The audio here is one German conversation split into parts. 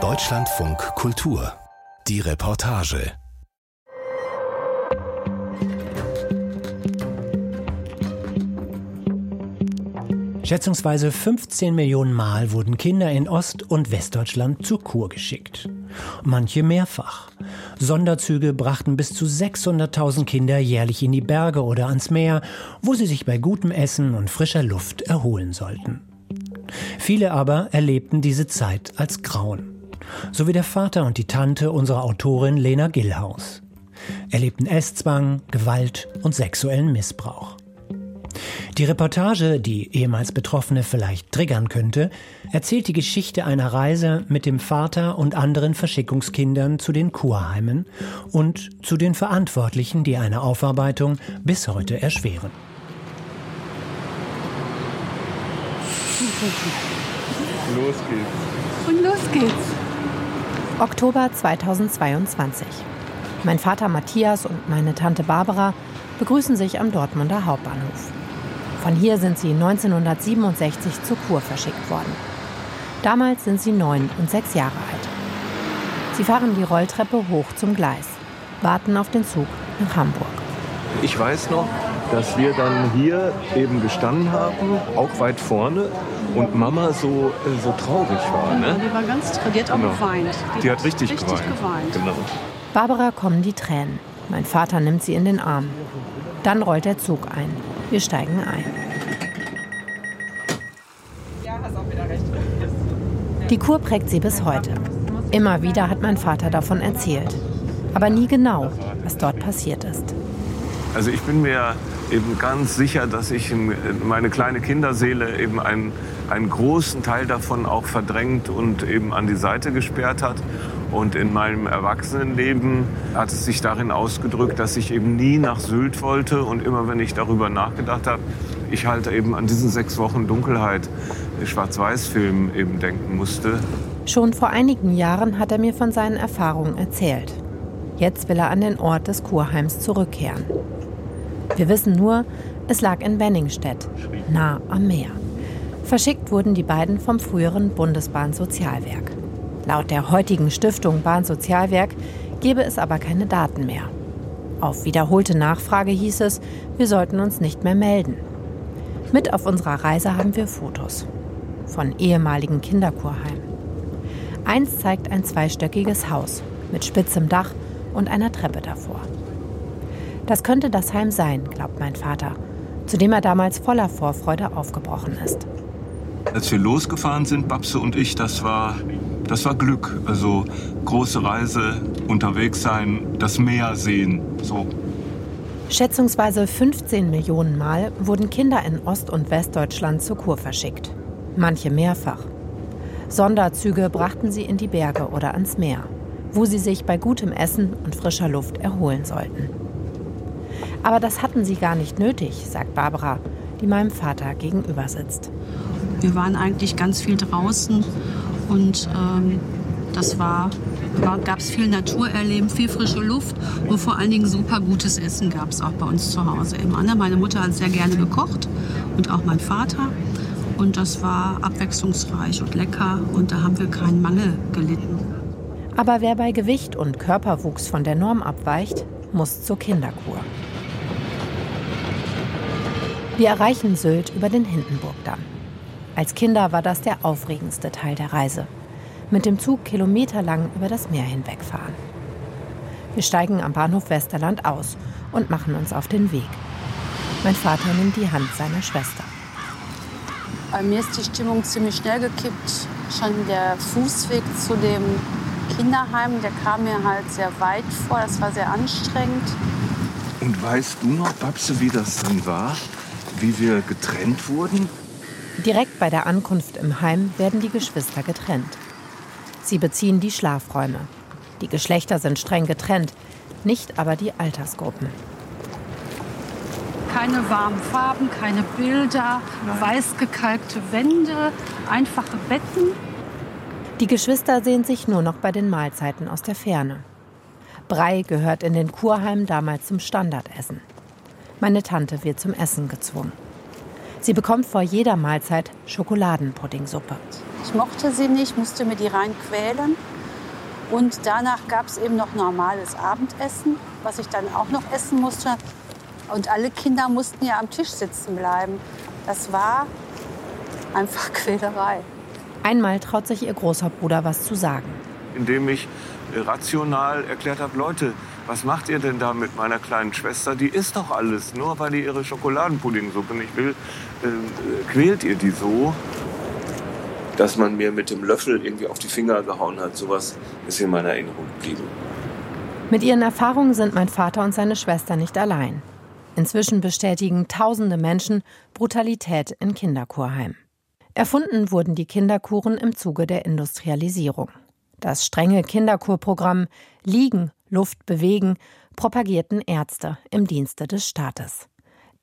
Deutschlandfunk Kultur. Die Reportage. Schätzungsweise 15 Millionen Mal wurden Kinder in Ost- und Westdeutschland zur Kur geschickt. Manche mehrfach. Sonderzüge brachten bis zu 600.000 Kinder jährlich in die Berge oder ans Meer, wo sie sich bei gutem Essen und frischer Luft erholen sollten. Viele aber erlebten diese Zeit als Grauen. So wie der Vater und die Tante unserer Autorin Lena Gillhaus. Erlebten Esszwang, Gewalt und sexuellen Missbrauch. Die Reportage, die ehemals Betroffene vielleicht triggern könnte, erzählt die Geschichte einer Reise mit dem Vater und anderen Verschickungskindern zu den Kurheimen und zu den Verantwortlichen, die eine Aufarbeitung bis heute erschweren. Los geht's. Und los geht's. Oktober 2022. Mein Vater Matthias und meine Tante Barbara begrüßen sich am Dortmunder Hauptbahnhof. Von hier sind sie 1967 zur Kur verschickt worden. Damals sind sie neun und sechs Jahre alt. Sie fahren die Rolltreppe hoch zum Gleis, warten auf den Zug nach Hamburg. Ich weiß noch, dass wir dann hier eben gestanden haben, auch weit vorne, und Mama so, äh, so traurig war. Ne? Die war ganz Die hat auch Genau. geweint. Die hat richtig, richtig geweint. geweint. Genau. Barbara kommen die Tränen. Mein Vater nimmt sie in den Arm. Dann rollt der Zug ein. Wir steigen ein. Die Kur prägt sie bis heute. Immer wieder hat mein Vater davon erzählt. Aber nie genau, was dort passiert ist. Also ich bin mir eben ganz sicher, dass ich in, meine kleine Kinderseele eben einen, einen großen Teil davon auch verdrängt und eben an die Seite gesperrt hat. Und in meinem Erwachsenenleben hat es sich darin ausgedrückt, dass ich eben nie nach Sylt wollte. Und immer wenn ich darüber nachgedacht habe, ich halt eben an diesen sechs Wochen Dunkelheit, Schwarz-Weiß-Film eben denken musste. Schon vor einigen Jahren hat er mir von seinen Erfahrungen erzählt. Jetzt will er an den Ort des Kurheims zurückkehren. Wir wissen nur, es lag in Benningstedt, nah am Meer. Verschickt wurden die beiden vom früheren Bundesbahnsozialwerk. Laut der heutigen Stiftung Bahnsozialwerk gäbe es aber keine Daten mehr. Auf wiederholte Nachfrage hieß es, wir sollten uns nicht mehr melden. Mit auf unserer Reise haben wir Fotos von ehemaligen Kinderkurheimen. Eins zeigt ein zweistöckiges Haus mit spitzem Dach und einer Treppe davor. Das könnte das Heim sein, glaubt mein Vater, zu dem er damals voller Vorfreude aufgebrochen ist. Als wir losgefahren sind, Babse und ich, das war, das war Glück. Also große Reise, unterwegs sein, das Meer sehen. So. Schätzungsweise 15 Millionen Mal wurden Kinder in Ost- und Westdeutschland zur Kur verschickt. Manche mehrfach. Sonderzüge brachten sie in die Berge oder ans Meer, wo sie sich bei gutem Essen und frischer Luft erholen sollten. Aber das hatten sie gar nicht nötig, sagt Barbara, die meinem Vater gegenüber sitzt. Wir waren eigentlich ganz viel draußen und ähm, das war, war gab es viel Naturerleben, viel frische Luft und vor allen Dingen super gutes Essen gab es auch bei uns zu Hause immer. ne? Meine Mutter hat sehr gerne gekocht und auch mein Vater. Und das war abwechslungsreich und lecker und da haben wir keinen Mangel gelitten. Aber wer bei Gewicht und Körperwuchs von der Norm abweicht, muss zur Kinderkur. Wir erreichen Sylt über den Hindenburgdamm. Als Kinder war das der aufregendste Teil der Reise. Mit dem Zug kilometerlang über das Meer hinwegfahren. Wir steigen am Bahnhof Westerland aus und machen uns auf den Weg. Mein Vater nimmt die Hand seiner Schwester. Bei mir ist die Stimmung ziemlich schnell gekippt. Schon der Fußweg zu dem Kinderheim, der kam mir halt sehr weit vor. Das war sehr anstrengend. Und weißt du noch, Babse, wie das dann war? Wie wir getrennt wurden? Direkt bei der Ankunft im Heim werden die Geschwister getrennt. Sie beziehen die Schlafräume. Die Geschlechter sind streng getrennt, nicht aber die Altersgruppen. Keine warmen Farben, keine Bilder, weiß gekalkte Wände, einfache Betten. Die Geschwister sehen sich nur noch bei den Mahlzeiten aus der Ferne. Brei gehört in den Kurheimen damals zum Standardessen. Meine Tante wird zum Essen gezwungen. Sie bekommt vor jeder Mahlzeit Schokoladenpuddingsuppe. Ich mochte sie nicht, musste mir die rein quälen. Und danach gab es eben noch normales Abendessen, was ich dann auch noch essen musste. Und alle Kinder mussten ja am Tisch sitzen bleiben. Das war einfach Quälerei. Einmal traut sich ihr großer Bruder was zu sagen. Indem ich rational erklärt habe, Leute, was macht ihr denn da mit meiner kleinen Schwester? Die isst doch alles, nur weil die ihre Schokoladenpuddingsuppe nicht will, äh, quält ihr die so? Dass man mir mit dem Löffel irgendwie auf die Finger gehauen hat, sowas ist in meiner Erinnerung geblieben. Mit ihren Erfahrungen sind mein Vater und seine Schwester nicht allein. Inzwischen bestätigen tausende Menschen Brutalität in Kinderkurheimen. Erfunden wurden die Kinderkuren im Zuge der Industrialisierung. Das strenge Kinderkurprogramm Liegen, Luft bewegen propagierten Ärzte im Dienste des Staates,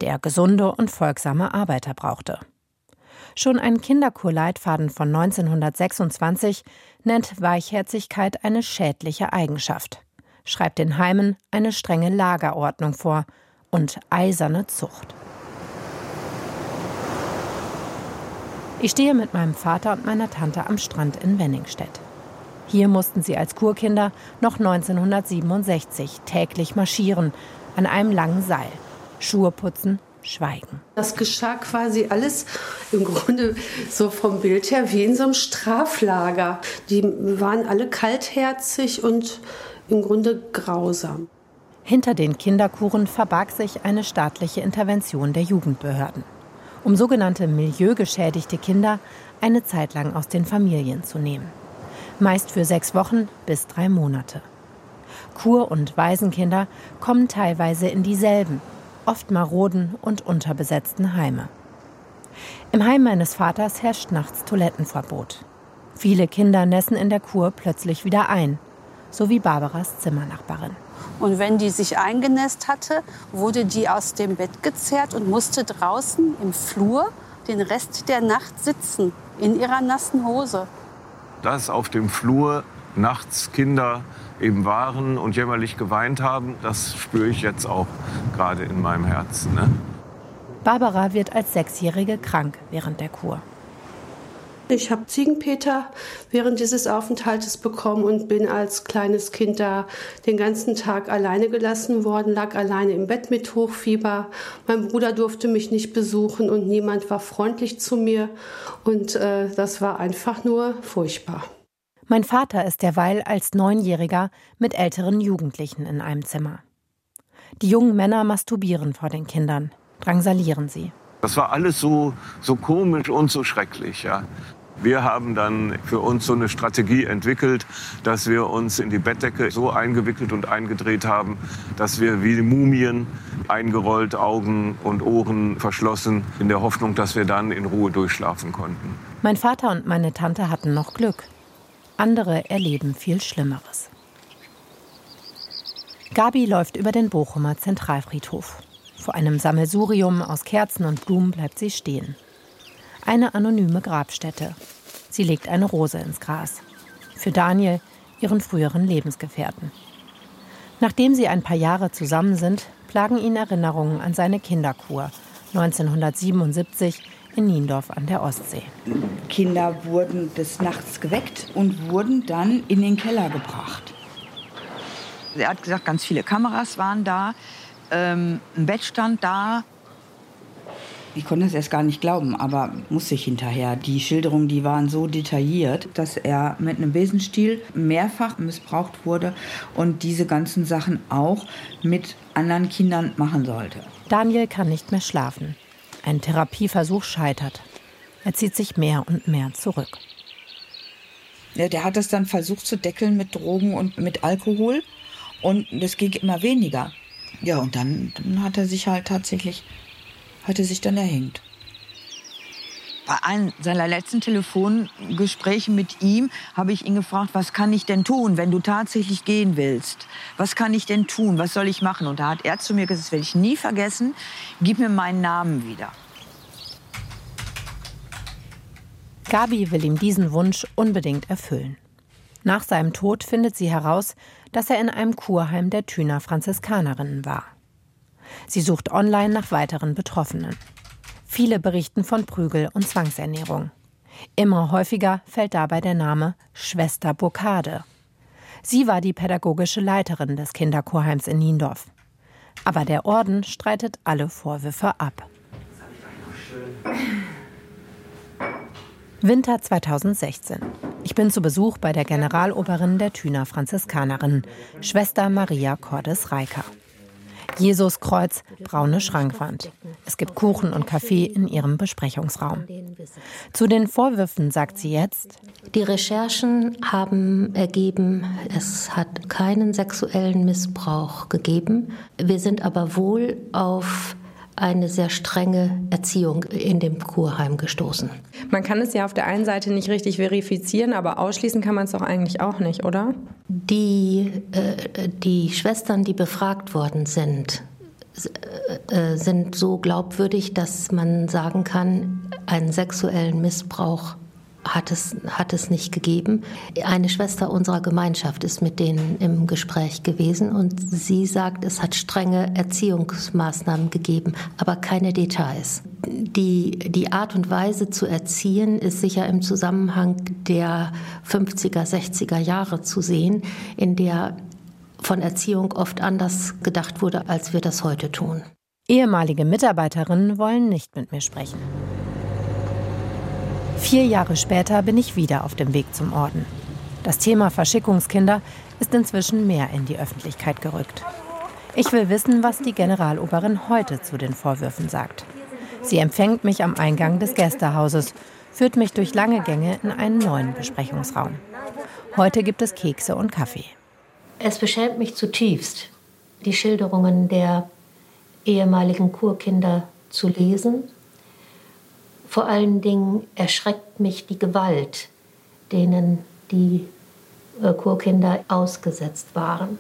der gesunde und folgsame Arbeiter brauchte. Schon ein Kinderkurleitfaden von 1926 nennt Weichherzigkeit eine schädliche Eigenschaft, schreibt den Heimen eine strenge Lagerordnung vor und eiserne Zucht. Ich stehe mit meinem Vater und meiner Tante am Strand in Wenningstedt. Hier mussten sie als Kurkinder noch 1967 täglich marschieren, an einem langen Seil. Schuhe putzen, schweigen. Das geschah quasi alles im Grunde so vom Bild her wie in so einem Straflager. Die waren alle kaltherzig und im Grunde grausam. Hinter den Kinderkuren verbarg sich eine staatliche Intervention der Jugendbehörden, um sogenannte milieugeschädigte Kinder eine Zeit lang aus den Familien zu nehmen meist für sechs Wochen bis drei Monate. Kur- und Waisenkinder kommen teilweise in dieselben, oft maroden und unterbesetzten Heime. Im Heim meines Vaters herrscht nachts Toilettenverbot. Viele Kinder nässen in der Kur plötzlich wieder ein, so wie Barbaras Zimmernachbarin. Und wenn die sich eingenässt hatte, wurde die aus dem Bett gezerrt und musste draußen im Flur den Rest der Nacht sitzen, in ihrer nassen Hose dass auf dem Flur nachts Kinder eben waren und jämmerlich geweint haben, das spüre ich jetzt auch gerade in meinem Herzen. Ne? Barbara wird als Sechsjährige krank während der Kur. Ich habe Ziegenpeter während dieses Aufenthaltes bekommen und bin als kleines Kind da den ganzen Tag alleine gelassen worden, lag alleine im Bett mit Hochfieber. Mein Bruder durfte mich nicht besuchen und niemand war freundlich zu mir. Und äh, das war einfach nur furchtbar. Mein Vater ist derweil als Neunjähriger mit älteren Jugendlichen in einem Zimmer. Die jungen Männer masturbieren vor den Kindern, drangsalieren sie. Das war alles so, so komisch und so schrecklich. Ja. Wir haben dann für uns so eine Strategie entwickelt, dass wir uns in die Bettdecke so eingewickelt und eingedreht haben, dass wir wie Mumien eingerollt, Augen und Ohren verschlossen, in der Hoffnung, dass wir dann in Ruhe durchschlafen konnten. Mein Vater und meine Tante hatten noch Glück. Andere erleben viel Schlimmeres. Gabi läuft über den Bochumer Zentralfriedhof. Vor einem Sammelsurium aus Kerzen und Blumen bleibt sie stehen eine anonyme Grabstätte. Sie legt eine Rose ins Gras. Für Daniel, ihren früheren Lebensgefährten. Nachdem sie ein paar Jahre zusammen sind, plagen ihn Erinnerungen an seine Kinderkur 1977 in Niendorf an der Ostsee. Kinder wurden des Nachts geweckt und wurden dann in den Keller gebracht. Er hat gesagt, ganz viele Kameras waren da, ähm, ein Bett stand da, ich konnte es erst gar nicht glauben, aber musste ich hinterher. Die Schilderungen, die waren so detailliert, dass er mit einem Besenstiel mehrfach missbraucht wurde und diese ganzen Sachen auch mit anderen Kindern machen sollte. Daniel kann nicht mehr schlafen. Ein Therapieversuch scheitert. Er zieht sich mehr und mehr zurück. Ja, der hat es dann versucht zu deckeln mit Drogen und mit Alkohol und das ging immer weniger. Ja, und dann, dann hat er sich halt tatsächlich hatte sich dann erhängt. Bei einem seiner letzten Telefongespräche mit ihm habe ich ihn gefragt, was kann ich denn tun, wenn du tatsächlich gehen willst? Was kann ich denn tun? Was soll ich machen? Und da hat er zu mir gesagt, das werde ich nie vergessen, gib mir meinen Namen wieder. Gabi will ihm diesen Wunsch unbedingt erfüllen. Nach seinem Tod findet sie heraus, dass er in einem Kurheim der Thüner Franziskanerinnen war. Sie sucht online nach weiteren Betroffenen. Viele berichten von Prügel und Zwangsernährung. Immer häufiger fällt dabei der Name Schwester Burkade. Sie war die pädagogische Leiterin des Kinderchorheims in Niendorf. Aber der Orden streitet alle Vorwürfe ab. Winter 2016. Ich bin zu Besuch bei der Generaloberin der Thüner Franziskanerin, Schwester Maria Cordes-Reiker. Jesuskreuz, braune Schrankwand. Es gibt Kuchen und Kaffee in ihrem Besprechungsraum. Zu den Vorwürfen sagt sie jetzt, die Recherchen haben ergeben, es hat keinen sexuellen Missbrauch gegeben. Wir sind aber wohl auf eine sehr strenge Erziehung in dem Kurheim gestoßen. Man kann es ja auf der einen Seite nicht richtig verifizieren, aber ausschließen kann man es doch eigentlich auch nicht, oder? Die, äh, die Schwestern, die befragt worden sind, äh, sind so glaubwürdig, dass man sagen kann, einen sexuellen Missbrauch hat es, hat es nicht gegeben. Eine Schwester unserer Gemeinschaft ist mit denen im Gespräch gewesen und sie sagt, es hat strenge Erziehungsmaßnahmen gegeben, aber keine Details. Die, die Art und Weise zu erziehen ist sicher im Zusammenhang der 50er, 60er Jahre zu sehen, in der von Erziehung oft anders gedacht wurde, als wir das heute tun. Ehemalige Mitarbeiterinnen wollen nicht mit mir sprechen. Vier Jahre später bin ich wieder auf dem Weg zum Orden. Das Thema Verschickungskinder ist inzwischen mehr in die Öffentlichkeit gerückt. Ich will wissen, was die Generaloberin heute zu den Vorwürfen sagt. Sie empfängt mich am Eingang des Gästehauses, führt mich durch lange Gänge in einen neuen Besprechungsraum. Heute gibt es Kekse und Kaffee. Es beschämt mich zutiefst, die Schilderungen der ehemaligen Kurkinder zu lesen vor allen Dingen erschreckt mich die Gewalt, denen die äh, Kurkinder ausgesetzt waren.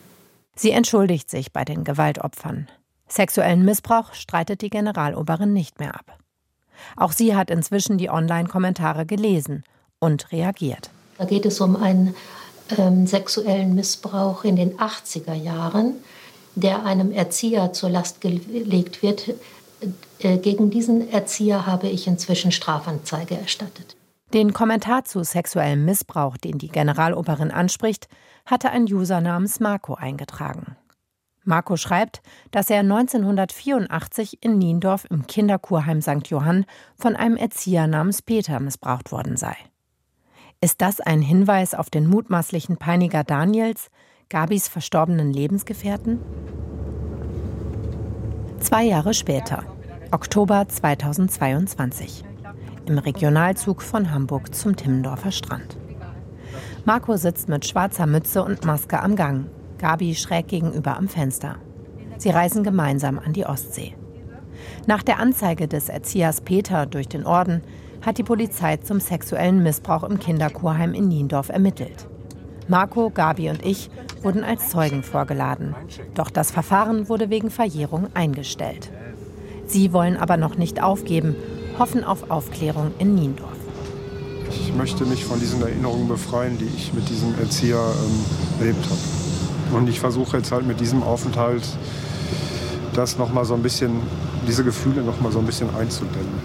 Sie entschuldigt sich bei den Gewaltopfern. Sexuellen Missbrauch streitet die Generaloberin nicht mehr ab. Auch sie hat inzwischen die Online-Kommentare gelesen und reagiert. Da geht es um einen ähm, sexuellen Missbrauch in den 80er Jahren, der einem Erzieher zur Last gelegt wird, gegen diesen Erzieher habe ich inzwischen Strafanzeige erstattet. Den Kommentar zu sexuellem Missbrauch, den die Generaloberin anspricht, hatte ein User namens Marco eingetragen. Marco schreibt, dass er 1984 in Niendorf im Kinderkurheim St. Johann von einem Erzieher namens Peter missbraucht worden sei. Ist das ein Hinweis auf den mutmaßlichen Peiniger Daniels, Gabis verstorbenen Lebensgefährten? Zwei Jahre später, Oktober 2022, im Regionalzug von Hamburg zum Timmendorfer Strand. Marco sitzt mit schwarzer Mütze und Maske am Gang, Gabi schräg gegenüber am Fenster. Sie reisen gemeinsam an die Ostsee. Nach der Anzeige des Erziehers Peter durch den Orden hat die Polizei zum sexuellen Missbrauch im Kinderkurheim in Niendorf ermittelt. Marco, Gabi und ich wurden als Zeugen vorgeladen. Doch das Verfahren wurde wegen Verjährung eingestellt. Sie wollen aber noch nicht aufgeben, hoffen auf Aufklärung in Niendorf. Ich möchte mich von diesen Erinnerungen befreien, die ich mit diesem Erzieher ähm, erlebt habe. Und ich versuche jetzt halt mit diesem Aufenthalt das noch mal so ein bisschen, diese Gefühle noch mal so ein bisschen einzudämmen.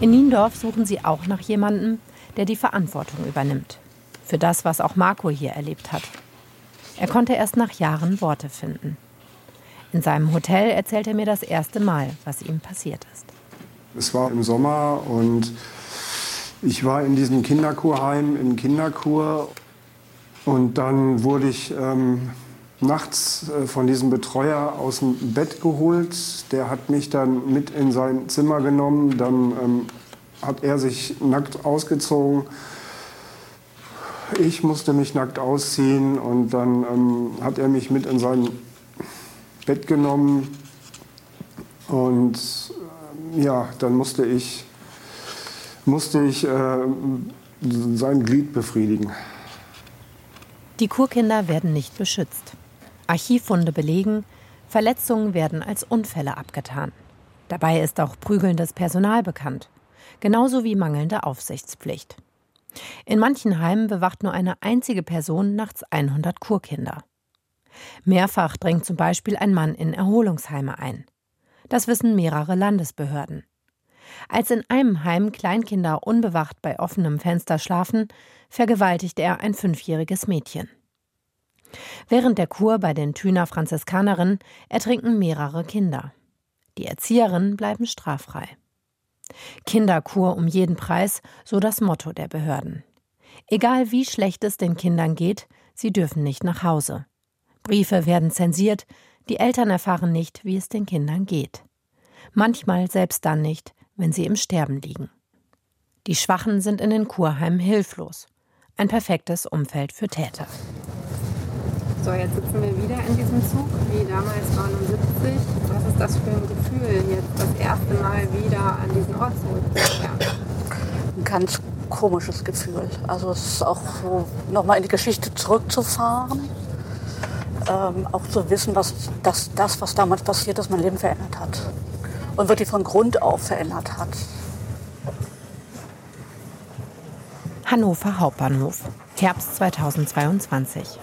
In Niendorf suchen sie auch nach jemandem, der die Verantwortung übernimmt. Für das, was auch Marco hier erlebt hat. Er konnte erst nach Jahren Worte finden. In seinem Hotel erzählt er mir das erste Mal, was ihm passiert ist. Es war im Sommer und ich war in diesem Kinderkurheim im Kinderkur und dann wurde ich ähm, nachts äh, von diesem Betreuer aus dem Bett geholt. Der hat mich dann mit in sein Zimmer genommen. Dann ähm, hat er sich nackt ausgezogen ich musste mich nackt ausziehen und dann ähm, hat er mich mit in sein Bett genommen und äh, ja, dann musste ich, musste ich äh, sein Glied befriedigen. Die Kurkinder werden nicht beschützt. Archivfunde belegen, Verletzungen werden als Unfälle abgetan. Dabei ist auch prügelndes Personal bekannt, genauso wie mangelnde Aufsichtspflicht. In manchen Heimen bewacht nur eine einzige Person nachts 100 Kurkinder. Mehrfach drängt zum Beispiel ein Mann in Erholungsheime ein. Das wissen mehrere Landesbehörden. Als in einem Heim Kleinkinder unbewacht bei offenem Fenster schlafen, vergewaltigt er ein fünfjähriges Mädchen. Während der Kur bei den Thüner Franziskanerinnen ertrinken mehrere Kinder. Die Erzieherinnen bleiben straffrei. Kinderkur um jeden Preis, so das Motto der Behörden. Egal wie schlecht es den Kindern geht, sie dürfen nicht nach Hause. Briefe werden zensiert, die Eltern erfahren nicht, wie es den Kindern geht. Manchmal selbst dann nicht, wenn sie im Sterben liegen. Die Schwachen sind in den Kurheimen hilflos. Ein perfektes Umfeld für Täter. So, jetzt sitzen wir wieder in diesem Zug, wie damals 79. Was ist das für ein Gefühl, jetzt das erste Mal wieder an diesen Ort zurückzukehren? Ein ganz komisches Gefühl. Also es ist auch so, nochmal in die Geschichte zurückzufahren. Ähm, auch zu wissen, was das, das, was damals passiert ist, mein Leben verändert hat. Und wirklich von Grund auf verändert hat. Hannover Hauptbahnhof, Herbst 2022.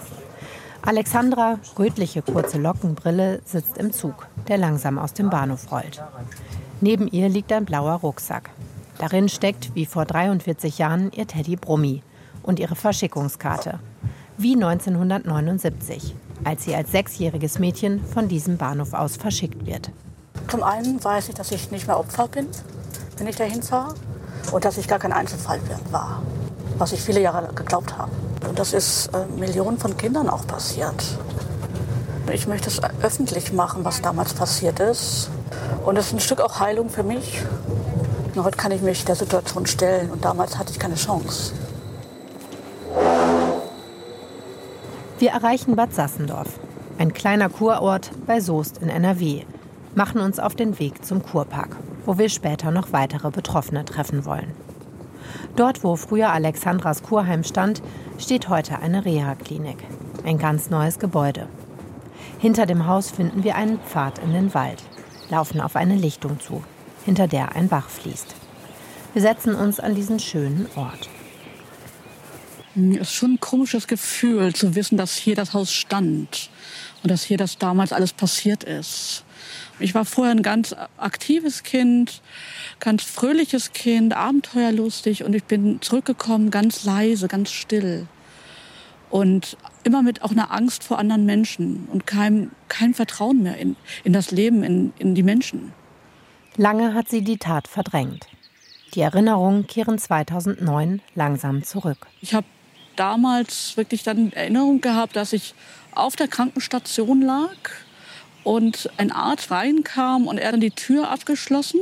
Alexandra, rötliche kurze Lockenbrille, sitzt im Zug, der langsam aus dem Bahnhof rollt. Neben ihr liegt ein blauer Rucksack. Darin steckt, wie vor 43 Jahren, ihr Teddy Brummi und ihre Verschickungskarte. Wie 1979, als sie als sechsjähriges Mädchen von diesem Bahnhof aus verschickt wird. Zum einen weiß ich, dass ich nicht mehr Opfer bin, wenn ich dahin fahre. Und dass ich gar kein Einzelfall war, was ich viele Jahre geglaubt habe. Und das ist äh, Millionen von Kindern auch passiert. Ich möchte es öffentlich machen, was damals passiert ist. Und es ist ein Stück auch Heilung für mich. Und heute kann ich mich der Situation stellen und damals hatte ich keine Chance. Wir erreichen Bad Sassendorf, ein kleiner Kurort bei Soest in NRW, machen uns auf den Weg zum Kurpark, wo wir später noch weitere Betroffene treffen wollen. Dort, wo früher Alexandras Kurheim stand, steht heute eine Reha-Klinik. Ein ganz neues Gebäude. Hinter dem Haus finden wir einen Pfad in den Wald, laufen auf eine Lichtung zu, hinter der ein Bach fließt. Wir setzen uns an diesen schönen Ort. Es ist schon ein komisches Gefühl zu wissen, dass hier das Haus stand und dass hier das damals alles passiert ist. Ich war vorher ein ganz aktives Kind, ganz fröhliches Kind, abenteuerlustig und ich bin zurückgekommen ganz leise, ganz still. Und immer mit auch einer Angst vor anderen Menschen und kein, kein Vertrauen mehr in, in das Leben, in, in die Menschen. Lange hat sie die Tat verdrängt. Die Erinnerungen kehren 2009 langsam zurück. Ich habe damals wirklich dann Erinnerung gehabt, dass ich auf der Krankenstation lag und ein Arzt reinkam und er dann die Tür abgeschlossen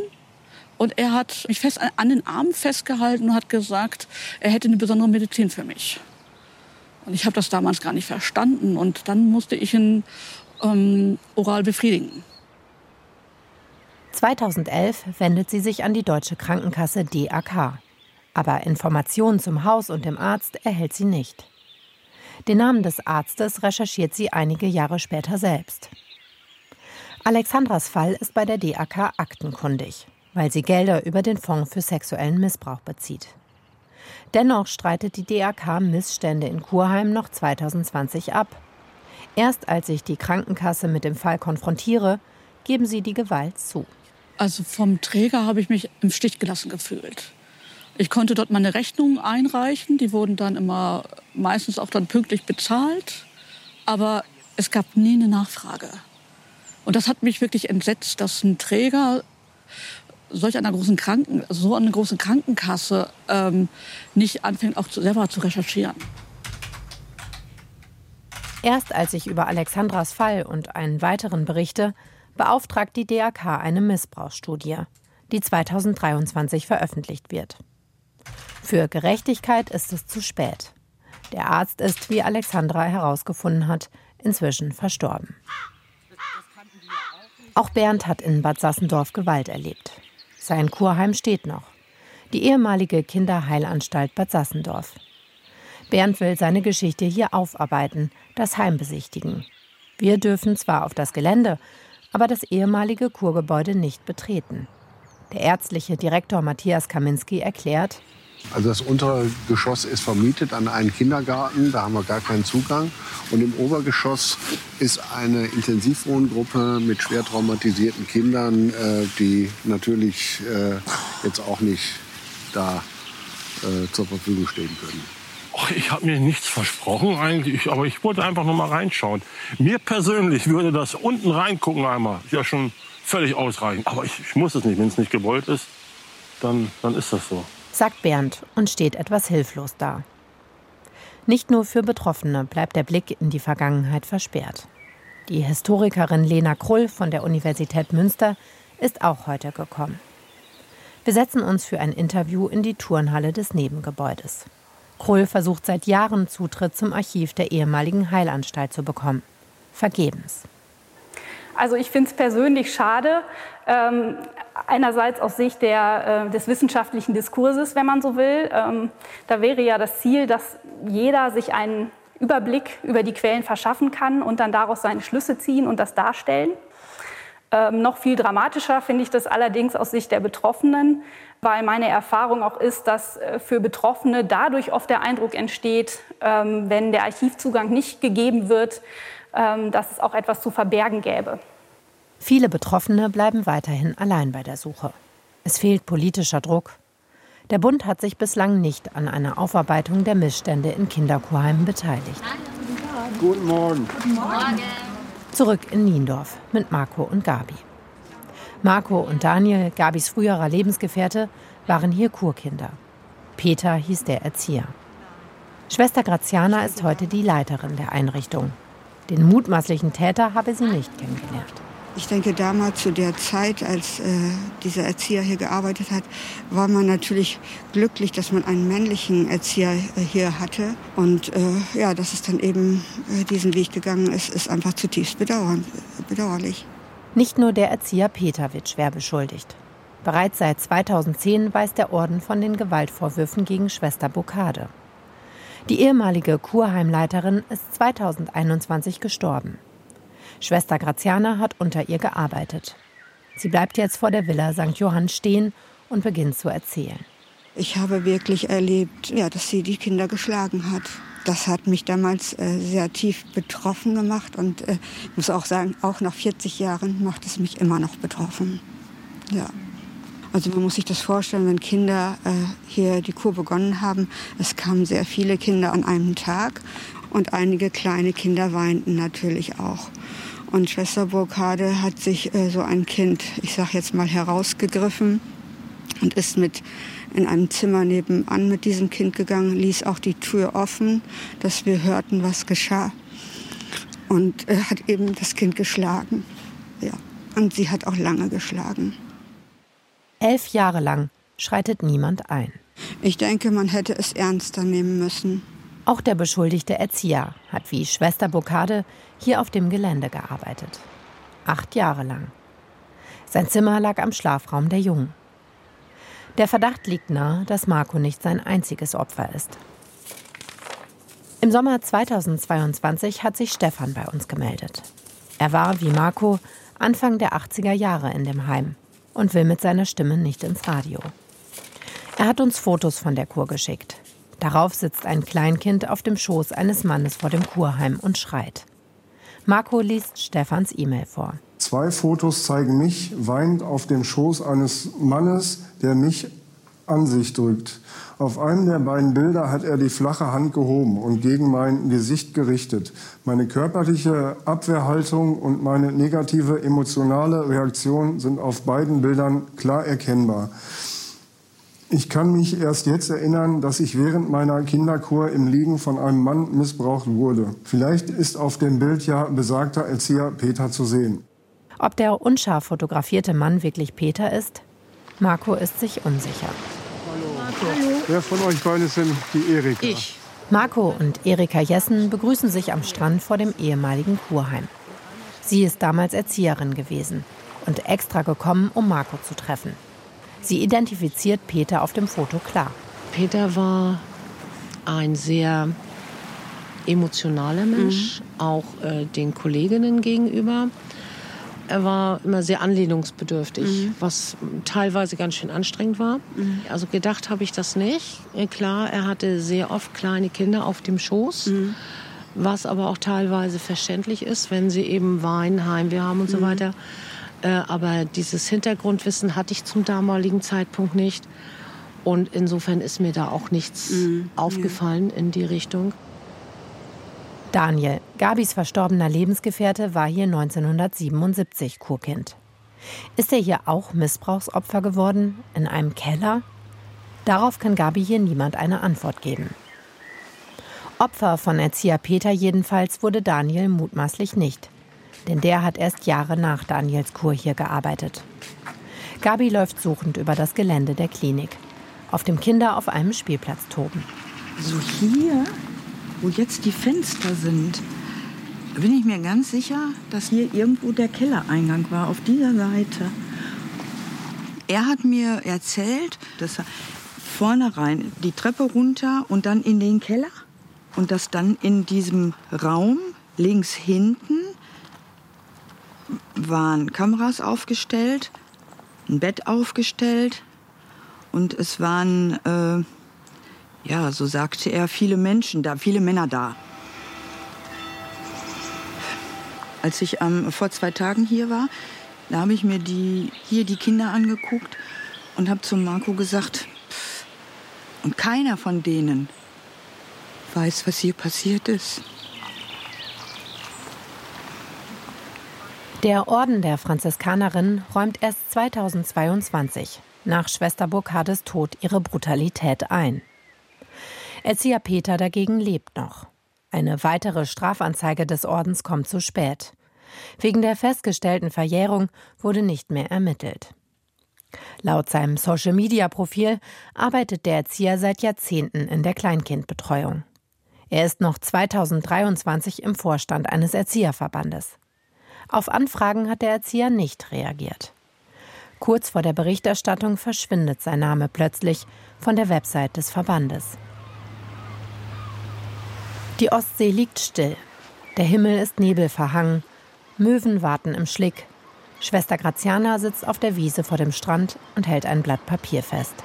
und er hat mich fest an den Arm festgehalten und hat gesagt, er hätte eine besondere Medizin für mich. Und ich habe das damals gar nicht verstanden und dann musste ich ihn ähm, oral befriedigen. 2011 wendet sie sich an die deutsche Krankenkasse DAK. Aber Informationen zum Haus und dem Arzt erhält sie nicht. Den Namen des Arztes recherchiert sie einige Jahre später selbst. Alexandras Fall ist bei der DAK aktenkundig, weil sie Gelder über den Fonds für sexuellen Missbrauch bezieht. Dennoch streitet die DAK Missstände in Kurheim noch 2020 ab. Erst als ich die Krankenkasse mit dem Fall konfrontiere, geben sie die Gewalt zu. Also vom Träger habe ich mich im Stich gelassen gefühlt. Ich konnte dort meine Rechnungen einreichen, die wurden dann immer meistens auch dann pünktlich bezahlt, aber es gab nie eine Nachfrage. Und das hat mich wirklich entsetzt, dass ein Träger solch einer großen Kranken, so eine große Krankenkasse ähm, nicht anfängt, auch selber zu recherchieren. Erst als ich über Alexandras Fall und einen weiteren berichte, beauftragt die DAK eine Missbrauchsstudie, die 2023 veröffentlicht wird. Für Gerechtigkeit ist es zu spät. Der Arzt ist, wie Alexandra herausgefunden hat, inzwischen verstorben. Auch Bernd hat in Bad Sassendorf Gewalt erlebt. Sein Kurheim steht noch. Die ehemalige Kinderheilanstalt Bad Sassendorf. Bernd will seine Geschichte hier aufarbeiten, das Heim besichtigen. Wir dürfen zwar auf das Gelände, aber das ehemalige Kurgebäude nicht betreten. Der ärztliche Direktor Matthias Kaminski erklärt, also das untere Geschoss ist vermietet an einen Kindergarten, da haben wir gar keinen Zugang. Und im Obergeschoss ist eine Intensivwohngruppe mit schwer traumatisierten Kindern, äh, die natürlich äh, jetzt auch nicht da äh, zur Verfügung stehen können. Och, ich habe mir nichts versprochen eigentlich, aber ich wollte einfach noch mal reinschauen. Mir persönlich würde das unten reingucken einmal ja schon völlig ausreichen. Aber ich, ich muss es nicht. Wenn es nicht gewollt ist, dann, dann ist das so. Sagt Bernd und steht etwas hilflos da. Nicht nur für Betroffene bleibt der Blick in die Vergangenheit versperrt. Die Historikerin Lena Krull von der Universität Münster ist auch heute gekommen. Wir setzen uns für ein Interview in die Turnhalle des Nebengebäudes. Krull versucht seit Jahren Zutritt zum Archiv der ehemaligen Heilanstalt zu bekommen. Vergebens. Also ich finde es persönlich schade, ähm, einerseits aus Sicht der, äh, des wissenschaftlichen Diskurses, wenn man so will. Ähm, da wäre ja das Ziel, dass jeder sich einen Überblick über die Quellen verschaffen kann und dann daraus seine Schlüsse ziehen und das darstellen. Ähm, noch viel dramatischer finde ich das allerdings aus Sicht der Betroffenen, weil meine Erfahrung auch ist, dass äh, für Betroffene dadurch oft der Eindruck entsteht, ähm, wenn der Archivzugang nicht gegeben wird, dass es auch etwas zu verbergen gäbe. Viele Betroffene bleiben weiterhin allein bei der Suche. Es fehlt politischer Druck. Der Bund hat sich bislang nicht an einer Aufarbeitung der Missstände in Kinderkurheimen beteiligt. Guten Morgen. Guten Morgen. Zurück in Niendorf mit Marco und Gabi. Marco und Daniel, Gabis früherer Lebensgefährte, waren hier Kurkinder. Peter hieß der Erzieher. Schwester Graziana ist heute die Leiterin der Einrichtung. Den mutmaßlichen Täter habe sie nicht kennengelernt. Ich denke, damals zu der Zeit, als äh, dieser Erzieher hier gearbeitet hat, war man natürlich glücklich, dass man einen männlichen Erzieher äh, hier hatte. Und äh, ja, dass es dann eben äh, diesen Weg gegangen ist, ist einfach zutiefst bedauerlich. Nicht nur der Erzieher Peter wird schwer beschuldigt. Bereits seit 2010 weiß der Orden von den Gewaltvorwürfen gegen Schwester Bokade. Die ehemalige Kurheimleiterin ist 2021 gestorben. Schwester Graziana hat unter ihr gearbeitet. Sie bleibt jetzt vor der Villa St. Johann stehen und beginnt zu erzählen. Ich habe wirklich erlebt, ja, dass sie die Kinder geschlagen hat. Das hat mich damals äh, sehr tief betroffen gemacht und äh, muss auch sagen, auch nach 40 Jahren macht es mich immer noch betroffen. Ja. Also man muss sich das vorstellen, wenn Kinder äh, hier die Kur begonnen haben. Es kamen sehr viele Kinder an einem Tag und einige kleine Kinder weinten natürlich auch. Und Schwester Burkhade hat sich äh, so ein Kind, ich sag jetzt mal, herausgegriffen und ist mit in einem Zimmer nebenan mit diesem Kind gegangen, ließ auch die Tür offen, dass wir hörten, was geschah. Und äh, hat eben das Kind geschlagen. Ja. Und sie hat auch lange geschlagen. Elf Jahre lang schreitet niemand ein. Ich denke, man hätte es ernster nehmen müssen. Auch der beschuldigte Erzieher hat wie Schwester Bokade hier auf dem Gelände gearbeitet. Acht Jahre lang. Sein Zimmer lag am Schlafraum der Jungen. Der Verdacht liegt nahe, dass Marco nicht sein einziges Opfer ist. Im Sommer 2022 hat sich Stefan bei uns gemeldet. Er war, wie Marco, Anfang der 80er Jahre in dem Heim und will mit seiner Stimme nicht ins Radio. Er hat uns Fotos von der Kur geschickt. Darauf sitzt ein Kleinkind auf dem Schoß eines Mannes vor dem Kurheim und schreit. Marco liest Stefans E-Mail vor. Zwei Fotos zeigen mich weinend auf dem Schoß eines Mannes, der mich an sich drückt. Auf einem der beiden Bilder hat er die flache Hand gehoben und gegen mein Gesicht gerichtet. Meine körperliche Abwehrhaltung und meine negative emotionale Reaktion sind auf beiden Bildern klar erkennbar. Ich kann mich erst jetzt erinnern, dass ich während meiner Kinderkur im Liegen von einem Mann missbraucht wurde. Vielleicht ist auf dem Bild ja besagter Erzieher Peter zu sehen. Ob der unscharf fotografierte Mann wirklich Peter ist? Marco ist sich unsicher. Hallo. Hallo. Wer von euch beiden ist denn die Erika? Ich. Marco und Erika Jessen begrüßen sich am Strand vor dem ehemaligen Kurheim. Sie ist damals Erzieherin gewesen und extra gekommen, um Marco zu treffen. Sie identifiziert Peter auf dem Foto klar. Peter war ein sehr emotionaler Mensch, mhm. auch äh, den Kolleginnen gegenüber. Er war immer sehr anlehnungsbedürftig, mhm. was teilweise ganz schön anstrengend war. Mhm. Also gedacht habe ich das nicht. Klar, er hatte sehr oft kleine Kinder auf dem Schoß, mhm. was aber auch teilweise verständlich ist, wenn sie eben Wein, Heimweh haben und so mhm. weiter Äh, aber dieses Hintergrundwissen hatte ich zum damaligen Zeitpunkt nicht. Und insofern ist mir da auch nichts mhm. aufgefallen in die Richtung. Daniel, Gabis verstorbener Lebensgefährte, war hier 1977 Kurkind. Ist er hier auch Missbrauchsopfer geworden? In einem Keller? Darauf kann Gabi hier niemand eine Antwort geben. Opfer von Erzieher Peter jedenfalls wurde Daniel mutmaßlich nicht. Denn der hat erst Jahre nach Daniels Kur hier gearbeitet. Gabi läuft suchend über das Gelände der Klinik. Auf dem Kinder auf einem Spielplatz toben. So hier, wo jetzt die Fenster sind, bin ich mir ganz sicher, dass hier irgendwo der Kellereingang war, auf dieser Seite. Er hat mir erzählt, dass er vorne rein die Treppe runter und dann in den Keller und dass dann in diesem Raum links hinten waren Kameras aufgestellt, ein Bett aufgestellt und es waren, äh, ja, so sagte er, viele Menschen da, viele Männer da. Als ich ähm, vor zwei Tagen hier war, da habe ich mir die, hier die Kinder angeguckt und habe zu Marco gesagt, pff, und keiner von denen weiß, was hier passiert ist. Der Orden der Franziskanerin räumt erst 2022 nach Schwester Burkhardes Tod ihre Brutalität ein. Erzieher Peter dagegen lebt noch. Eine weitere Strafanzeige des Ordens kommt zu spät. Wegen der festgestellten Verjährung wurde nicht mehr ermittelt. Laut seinem Social-Media-Profil arbeitet der Erzieher seit Jahrzehnten in der Kleinkindbetreuung. Er ist noch 2023 im Vorstand eines Erzieherverbandes. Auf Anfragen hat der Erzieher nicht reagiert. Kurz vor der Berichterstattung verschwindet sein Name plötzlich von der Website des Verbandes. Die Ostsee liegt still. Der Himmel ist nebelverhangen. Möwen warten im Schlick. Schwester Graziana sitzt auf der Wiese vor dem Strand und hält ein Blatt Papier fest.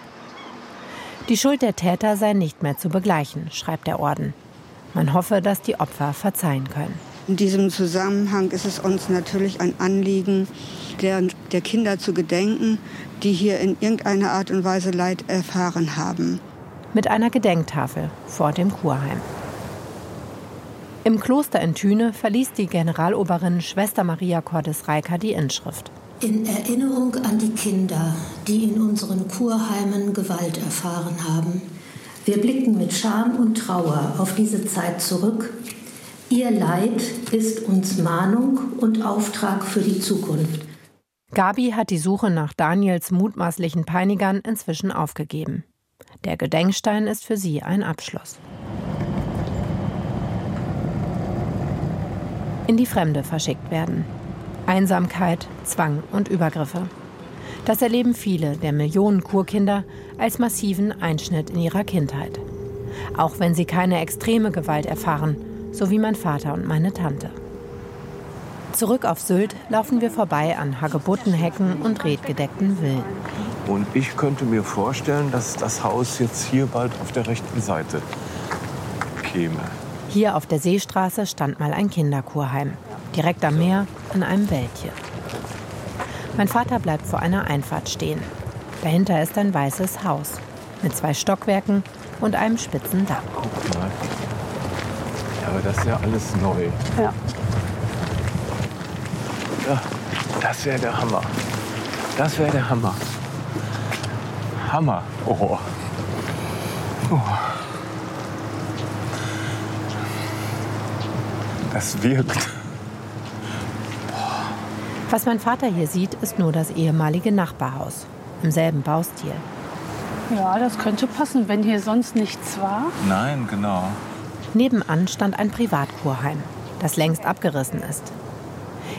Die Schuld der Täter sei nicht mehr zu begleichen, schreibt der Orden. Man hoffe, dass die Opfer verzeihen können. In diesem Zusammenhang ist es uns natürlich ein Anliegen, der, der Kinder zu gedenken, die hier in irgendeiner Art und Weise Leid erfahren haben. Mit einer Gedenktafel vor dem Kurheim. Im Kloster in Thüne verließ die Generaloberin Schwester Maria Cordes Reiker die Inschrift. In Erinnerung an die Kinder, die in unseren Kurheimen Gewalt erfahren haben, wir blicken mit Scham und Trauer auf diese Zeit zurück. Ihr Leid ist uns Mahnung und Auftrag für die Zukunft. Gabi hat die Suche nach Daniels mutmaßlichen Peinigern inzwischen aufgegeben. Der Gedenkstein ist für sie ein Abschluss. In die Fremde verschickt werden. Einsamkeit, Zwang und Übergriffe. Das erleben viele der Millionen Kurkinder als massiven Einschnitt in ihrer Kindheit. Auch wenn sie keine extreme Gewalt erfahren, so wie mein Vater und meine Tante. Zurück auf Sylt laufen wir vorbei an Hagebuttenhecken und redgedeckten Villen. Und ich könnte mir vorstellen, dass das Haus jetzt hier bald auf der rechten Seite käme. Hier auf der Seestraße stand mal ein Kinderkurheim. Direkt am Meer in einem Wäldchen. Mein Vater bleibt vor einer Einfahrt stehen. Dahinter ist ein weißes Haus mit zwei Stockwerken und einem spitzen Dach. Ja, aber das ist ja alles neu. Ja. Ja, das wäre der Hammer. Das wäre der Hammer. Hammer. Oh. oh. Das wirkt. Was mein Vater hier sieht, ist nur das ehemalige Nachbarhaus im selben Baustil. Ja, das könnte passen, wenn hier sonst nichts war. Nein, genau. Nebenan stand ein Privatkurheim, das längst abgerissen ist.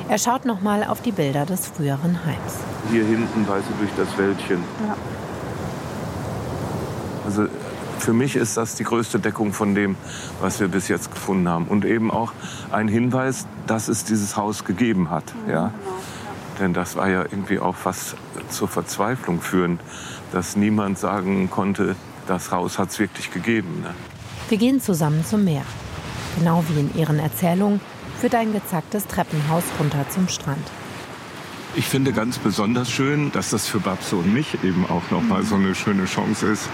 Er schaut noch mal auf die Bilder des früheren Heims. Hier hinten, weißt du, durch das Wäldchen. Ja. Für mich ist das die größte Deckung von dem, was wir bis jetzt gefunden haben. Und eben auch ein Hinweis, dass es dieses Haus gegeben hat. Mhm, ja? Genau. Denn das war ja irgendwie auch fast zur Verzweiflung führend, dass niemand sagen konnte, das Haus hat es wirklich gegeben. Ne? Wir gehen zusammen zum Meer. Genau wie in ihren Erzählungen führt ein gezacktes Treppenhaus runter zum Strand. ich finde ganz besonders schön, dass das für Babse und mich eben auch nochmal so eine schöne Chance ist,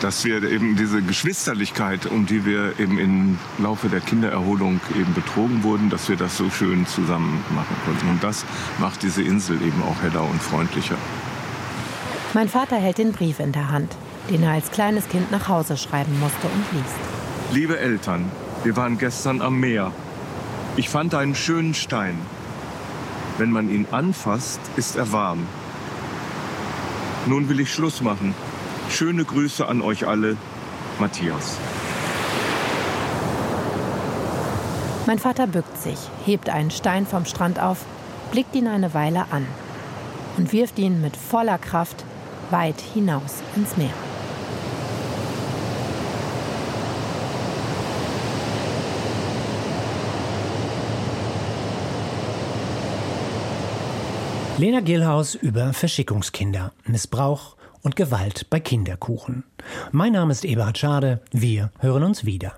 dass wir eben diese Geschwisterlichkeit, um die wir eben im Laufe der Kindererholung eben betrogen wurden, dass wir das so schön zusammen machen konnten. Und das macht diese Insel eben auch heller und freundlicher. Mein Vater hält den Brief in der Hand, den er als kleines Kind nach Hause schreiben musste und liest. Liebe Eltern, wir waren gestern am Meer. Ich fand einen schönen Stein. Wenn man ihn anfasst, ist er warm. Nun will ich Schluss machen. Schöne Grüße an euch alle, Matthias. Mein Vater bückt sich, hebt einen Stein vom Strand auf, blickt ihn eine Weile an und wirft ihn mit voller Kraft weit hinaus ins Meer. Lena Gillhaus über Verschickungskinder, Missbrauch und Gewalt bei Kinderkuchen. Mein Name ist Eberhard Schade. Wir hören uns wieder.